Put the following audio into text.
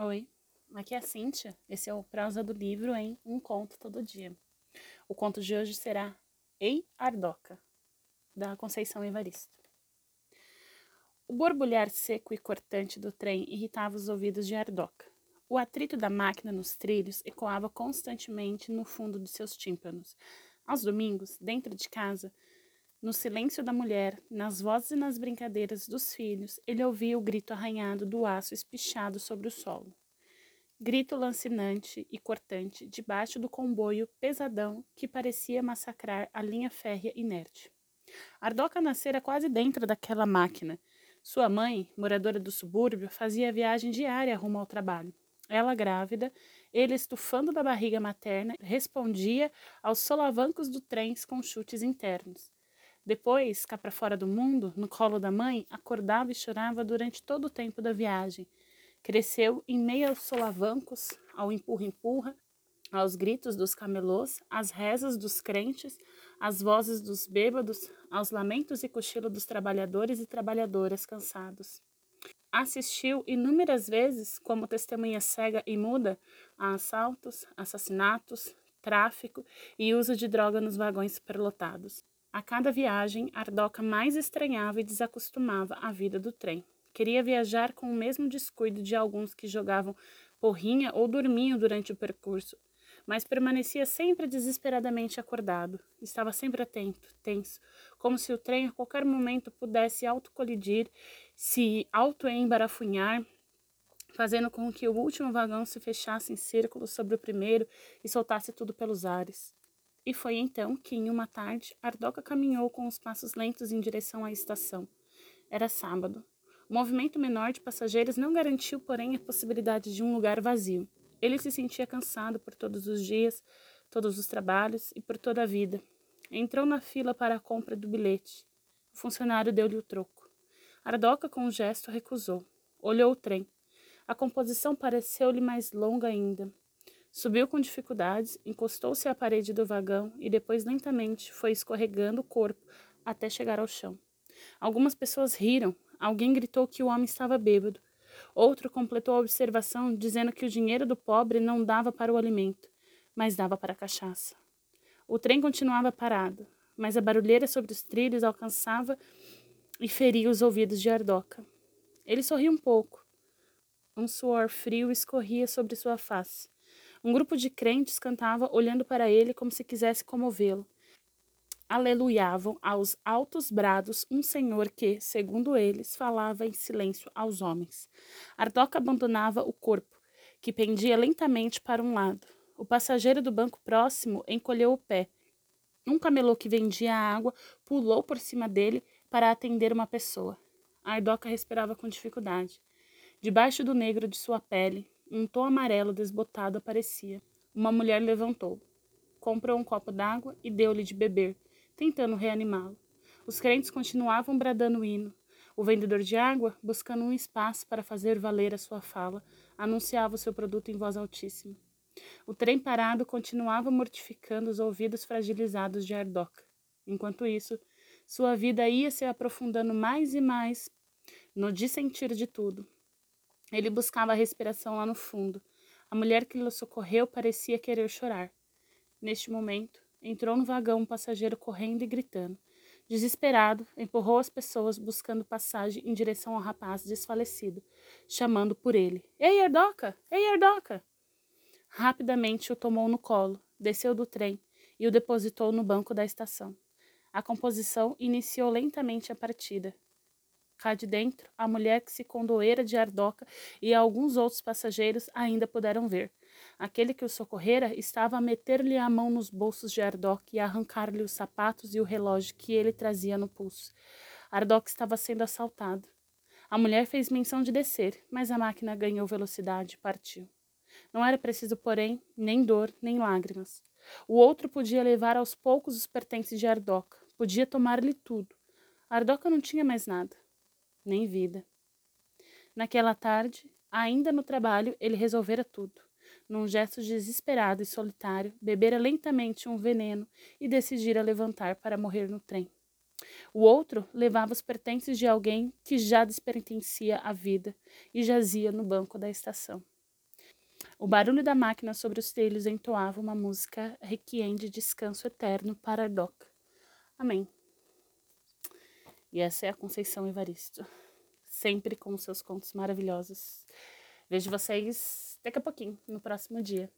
Oi, aqui é a Cíntia. Esse é o prosa do livro em Um Conto Todo Dia. O conto de hoje será Ei Ardoca, da Conceição Evaristo. O borbulhar seco e cortante do trem irritava os ouvidos de Ardoca. O atrito da máquina nos trilhos ecoava constantemente no fundo de seus tímpanos. Aos domingos, dentro de casa, no silêncio da mulher, nas vozes e nas brincadeiras dos filhos, ele ouvia o grito arranhado do aço espichado sobre o solo. Grito lancinante e cortante debaixo do comboio pesadão que parecia massacrar a linha férrea inerte. Ardoca nascera quase dentro daquela máquina. Sua mãe, moradora do subúrbio, fazia viagem diária rumo ao trabalho. Ela grávida, ele estufando da barriga materna, respondia aos solavancos do trem com chutes internos. Depois, cá para fora do mundo, no colo da mãe, acordava e chorava durante todo o tempo da viagem. Cresceu em meio aos solavancos, ao empurra-empurra, aos gritos dos camelôs, às rezas dos crentes, às vozes dos bêbados, aos lamentos e cochilo dos trabalhadores e trabalhadoras cansados. Assistiu inúmeras vezes, como testemunha cega e muda, a assaltos, assassinatos, tráfico e uso de droga nos vagões superlotados. A cada viagem, Ardoca mais estranhava e desacostumava a vida do trem. Queria viajar com o mesmo descuido de alguns que jogavam porrinha ou dormiam durante o percurso, mas permanecia sempre desesperadamente acordado. Estava sempre atento, tenso, como se o trem a qualquer momento pudesse autocolidir, se auto-embarafunhar, fazendo com que o último vagão se fechasse em círculo sobre o primeiro e soltasse tudo pelos ares. E foi então que, em uma tarde, Ardoca caminhou com os passos lentos em direção à estação. Era sábado. O movimento menor de passageiros não garantiu, porém, a possibilidade de um lugar vazio. Ele se sentia cansado por todos os dias, todos os trabalhos e por toda a vida. Entrou na fila para a compra do bilhete. O funcionário deu-lhe o troco. Ardoca, com um gesto, recusou. Olhou o trem. A composição pareceu-lhe mais longa ainda. Subiu com dificuldades, encostou-se à parede do vagão e depois lentamente foi escorregando o corpo até chegar ao chão. Algumas pessoas riram, alguém gritou que o homem estava bêbado. Outro completou a observação dizendo que o dinheiro do pobre não dava para o alimento, mas dava para a cachaça. O trem continuava parado, mas a barulheira sobre os trilhos alcançava e feria os ouvidos de Ardoca. Ele sorriu um pouco. Um suor frio escorria sobre sua face. Um grupo de crentes cantava olhando para ele como se quisesse comovê-lo. Aleluiavam aos altos brados um senhor que, segundo eles, falava em silêncio aos homens. Ardoca abandonava o corpo, que pendia lentamente para um lado. O passageiro do banco próximo encolheu o pé. Um camelô que vendia água pulou por cima dele para atender uma pessoa. Ardoca respirava com dificuldade. Debaixo do negro de sua pele, um tom amarelo desbotado aparecia. Uma mulher levantou, comprou um copo d'água e deu-lhe de beber, tentando reanimá-lo. Os crentes continuavam bradando o hino. O vendedor de água, buscando um espaço para fazer valer a sua fala, anunciava o seu produto em voz altíssima. O trem parado continuava mortificando os ouvidos fragilizados de Ardoca. Enquanto isso, sua vida ia se aprofundando mais e mais no dissentir de tudo, ele buscava a respiração lá no fundo. A mulher que lhe socorreu parecia querer chorar. Neste momento, entrou no vagão um passageiro correndo e gritando. Desesperado, empurrou as pessoas buscando passagem em direção ao rapaz desfalecido, chamando por ele. Ei, Erdoca! Ei, Erdoca! Rapidamente o tomou no colo, desceu do trem e o depositou no banco da estação. A composição iniciou lentamente a partida, Cá de dentro, a mulher que se condoera de Ardoca e alguns outros passageiros ainda puderam ver. Aquele que o socorrera estava a meter-lhe a mão nos bolsos de Ardoc e a arrancar-lhe os sapatos e o relógio que ele trazia no pulso. Ardoc estava sendo assaltado. A mulher fez menção de descer, mas a máquina ganhou velocidade e partiu. Não era preciso, porém, nem dor, nem lágrimas. O outro podia levar aos poucos os pertences de Ardoca, podia tomar-lhe tudo. Ardoca não tinha mais nada nem vida. Naquela tarde, ainda no trabalho, ele resolvera tudo. Num gesto desesperado e solitário, bebera lentamente um veneno e decidira levantar para morrer no trem. O outro levava os pertences de alguém que já despertencia à vida e jazia no banco da estação. O barulho da máquina sobre os trilhos entoava uma música requiem de descanso eterno para Ardoca. Amém. E essa é a Conceição Evaristo, sempre com seus contos maravilhosos. Vejo vocês daqui a pouquinho, no próximo dia.